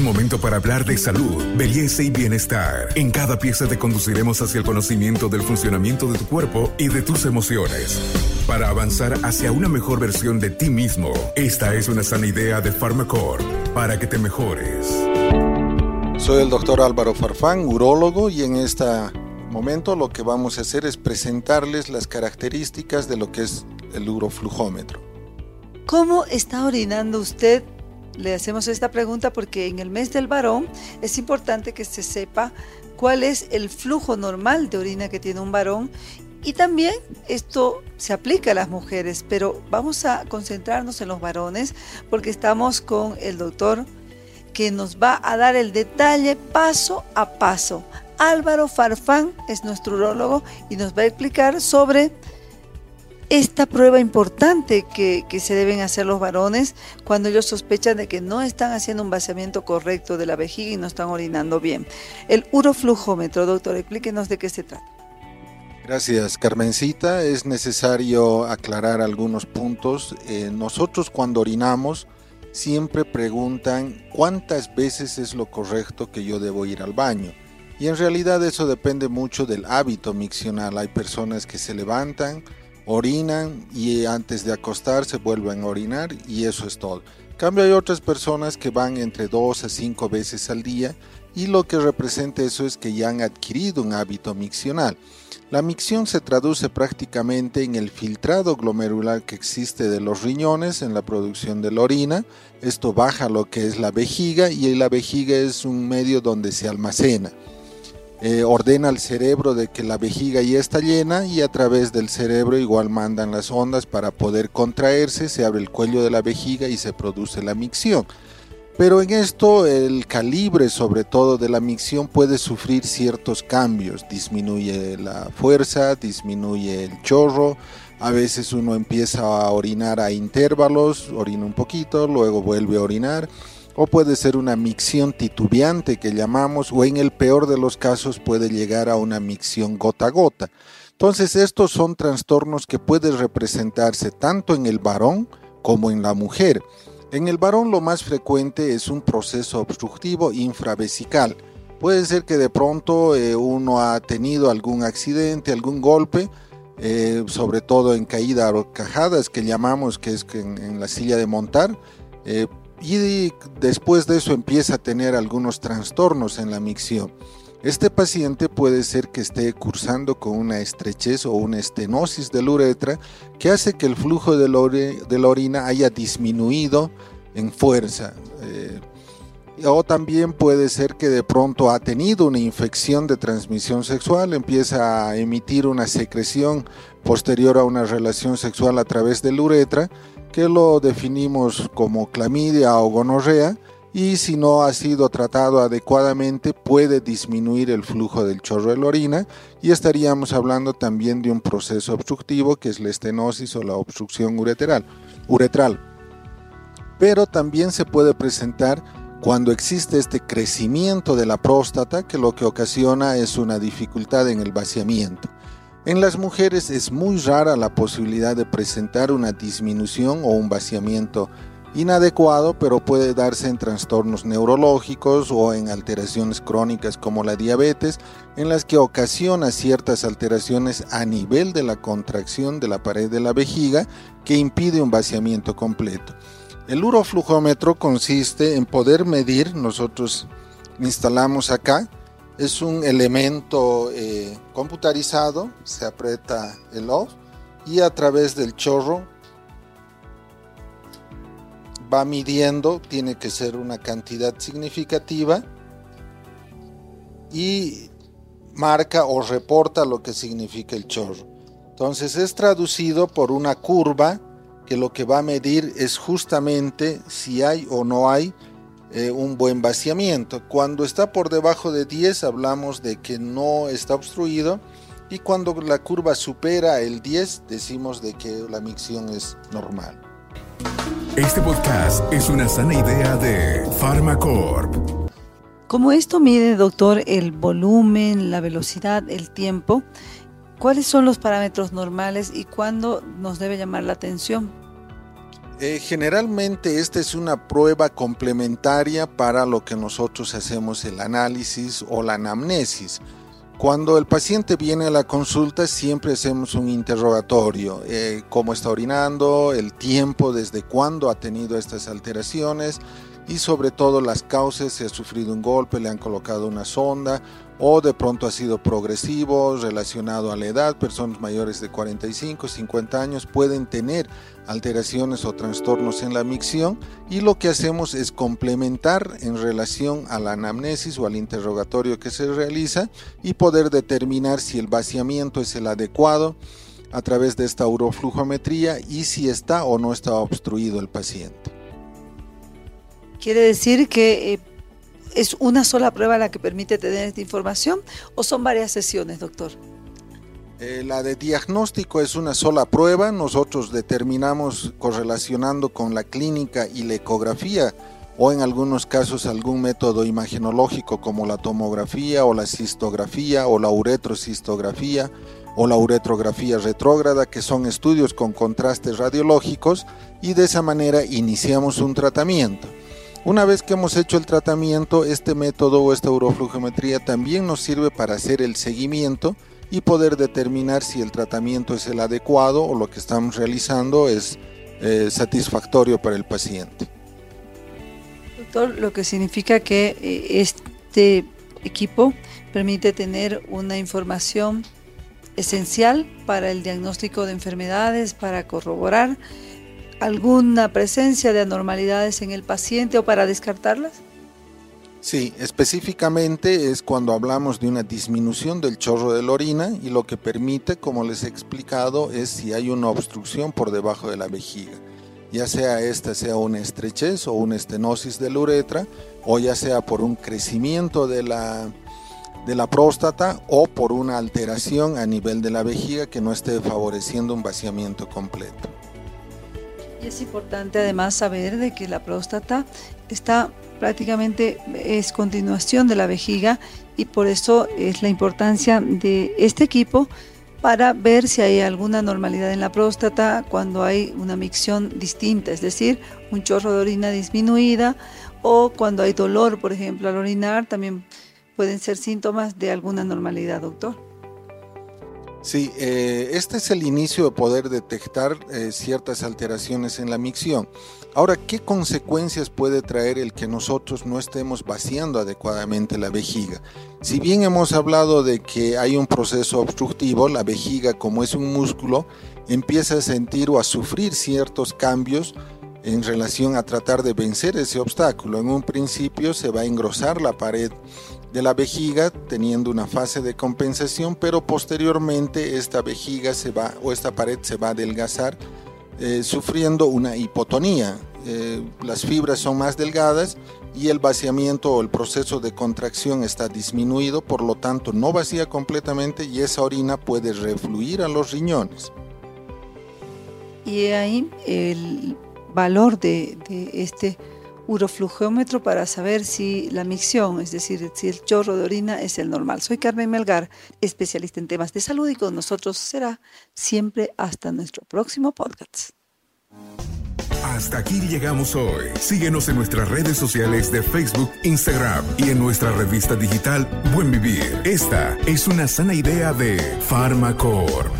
Un momento para hablar de salud, belleza y bienestar. En cada pieza te conduciremos hacia el conocimiento del funcionamiento de tu cuerpo y de tus emociones. Para avanzar hacia una mejor versión de ti mismo, esta es una sana idea de Pharmacore para que te mejores. Soy el doctor Álvaro Farfán, urólogo, y en este momento lo que vamos a hacer es presentarles las características de lo que es el uroflujómetro. ¿Cómo está orinando usted? Le hacemos esta pregunta porque en el mes del varón es importante que se sepa cuál es el flujo normal de orina que tiene un varón y también esto se aplica a las mujeres, pero vamos a concentrarnos en los varones porque estamos con el doctor que nos va a dar el detalle paso a paso. Álvaro Farfán es nuestro urólogo y nos va a explicar sobre esta prueba importante que, se deben hacer los varones cuando ellos sospechan de que no están haciendo un vaciamiento correcto de la vejiga y no están orinando bien. El uroflujómetro, doctor, explíquenos de qué se trata. Gracias, Carmencita. Es necesario aclarar algunos puntos. Eh, nosotros cuando orinamos siempre preguntan cuántas veces es lo correcto que yo debo ir al baño. Y en realidad eso depende mucho del hábito miccional. Hay personas que se levantan, orinan y antes de acostarse vuelven a orinar y eso es todo. cambio hay otras personas que van entre dos a cinco veces al día y lo que representa eso es que ya han adquirido un hábito miccional. La micción se traduce prácticamente en el filtrado glomerular que existe de los riñones en la producción de la orina. Esto baja lo que es la vejiga y la vejiga es un medio donde se almacena. Eh, ordena al cerebro de que la vejiga ya está llena y a través del cerebro igual mandan las ondas para poder contraerse, se abre el cuello de la vejiga y se produce la micción. Pero en esto el calibre sobre todo de la micción puede sufrir ciertos cambios, disminuye la fuerza, disminuye el chorro, a veces uno empieza a orinar a intervalos, orina un poquito, luego vuelve a orinar o puede ser una micción titubeante que llamamos, o en el peor de los casos puede llegar a una micción gota a gota. Entonces estos son trastornos que pueden representarse tanto en el varón como en la mujer. En el varón lo más frecuente es un proceso obstructivo infravesical. Puede ser que de pronto eh, uno ha tenido algún accidente, algún golpe, eh, sobre todo en caída o cajadas que llamamos, que es en, la silla de montar, eh, y después de eso empieza a tener algunos trastornos en la micción. Este paciente puede ser que esté cursando con una estrechez o una estenosis de la uretra que hace que el flujo de la, orina haya disminuido en fuerza. Eh, o también puede ser que de pronto ha tenido una infección de transmisión sexual, empieza a emitir una secreción posterior a una relación sexual a través de la uretra que lo definimos como clamidia o gonorrea y si no ha sido tratado adecuadamente puede disminuir el flujo del chorro de la orina y estaríamos hablando también de un proceso obstructivo que es la estenosis o la obstrucción uretral. uretral. Pero también se puede presentar cuando existe este crecimiento de la próstata que lo que ocasiona es una dificultad en el vaciamiento. En las mujeres es muy rara la posibilidad de presentar una disminución o un vaciamiento inadecuado, pero puede darse en trastornos neurológicos o en alteraciones crónicas como la diabetes, en las que ocasiona ciertas alteraciones a nivel de la contracción de la pared de la vejiga que impide un vaciamiento completo. El uroflujómetro consiste en poder medir, nosotros instalamos acá, es un elemento eh, computarizado, se aprieta el off y a través del chorro va midiendo, tiene que ser una cantidad significativa y marca o reporta lo que significa el chorro. Entonces es traducido por una curva que lo que va a medir es justamente si hay o no hay eh, un buen vaciamiento. Cuando está por debajo de 10 hablamos de que no está obstruido y cuando la curva supera el 10 decimos de que la micción es normal. Este podcast es una sana idea de Pharmacorp. Como esto mide, doctor, el volumen, la velocidad, el tiempo, ¿cuáles son los parámetros normales y cuándo nos debe llamar la atención? Eh, generalmente esta es una prueba complementaria para lo que nosotros hacemos el análisis o la anamnesis. Cuando el paciente viene a la consulta siempre hacemos un interrogatorio, eh, cómo está orinando, el tiempo, desde cuándo ha tenido estas alteraciones y sobre todo las causas, si ha sufrido un golpe, le han colocado una sonda o de pronto ha sido progresivo relacionado a la edad. Personas mayores de 45, 50 años pueden tener alteraciones o trastornos en la micción y lo que hacemos es complementar en relación a la anamnesis o al interrogatorio que se realiza y poder determinar si el vaciamiento es el adecuado a través de esta uroflujometría y si está o no está obstruido el paciente. Quiere decir que eh, ¿Es una sola prueba la que permite tener esta información o son varias sesiones, doctor? Eh, la de diagnóstico es una sola prueba. Nosotros determinamos correlacionando con la clínica y la ecografía o en algunos casos algún método imagenológico como la tomografía o la cistografía o la uretrocistografía o la uretrografía retrógrada, que son estudios con contrastes radiológicos y de esa manera iniciamos un tratamiento. Una vez que hemos hecho el tratamiento, este método o esta uroflujometría también nos sirve para hacer el seguimiento y poder determinar si el tratamiento es el adecuado o lo que estamos realizando es eh, satisfactorio para el paciente. Doctor, lo que significa que eh, este equipo permite tener una información esencial para el diagnóstico de enfermedades, para corroborar alguna presencia de anormalidades en el paciente o para descartarlas? Sí, específicamente es cuando hablamos de una disminución del chorro de la orina y lo que permite, como les he explicado, es si hay una obstrucción por debajo de la vejiga, ya sea esta sea una estrechez o una estenosis de la uretra, o ya sea por un crecimiento de la, de la próstata o por una alteración a nivel de la vejiga que no esté favoreciendo un vaciamiento completo. Y es importante además saber de que la próstata está prácticamente es continuación de la vejiga y por eso es la importancia de este equipo para ver si hay alguna normalidad en la próstata cuando hay una micción distinta, es decir, un chorro de orina disminuida o cuando hay dolor, por ejemplo, al orinar, también pueden ser síntomas de alguna normalidad, doctor. Sí, eh, este es el inicio de poder detectar eh, ciertas alteraciones en la micción. Ahora, ¿qué consecuencias puede traer el que nosotros no estemos vaciando adecuadamente la vejiga? Si bien hemos hablado de que hay un proceso obstructivo, la vejiga como es un músculo, empieza a sentir o a sufrir ciertos cambios en relación a tratar de vencer ese obstáculo. En un principio se va a engrosar la pared de la vejiga teniendo una fase de compensación, pero posteriormente esta vejiga se va o esta pared se va a adelgazar eh, sufriendo una hipotonía. Eh, las fibras son más delgadas y el vaciamiento o el proceso de contracción está disminuido, por lo tanto no vacía completamente y esa orina puede refluir a los riñones. Y ahí el valor de, de este uroflujómetro para saber si la micción, es decir, si el chorro de orina es el normal. Soy Carmen Melgar, especialista en temas de salud y con nosotros será siempre hasta nuestro próximo podcast. Hasta aquí llegamos hoy. Síguenos en nuestras redes sociales de Facebook, Instagram y en nuestra revista digital Buen Vivir. Esta es una sana idea de Farmacor.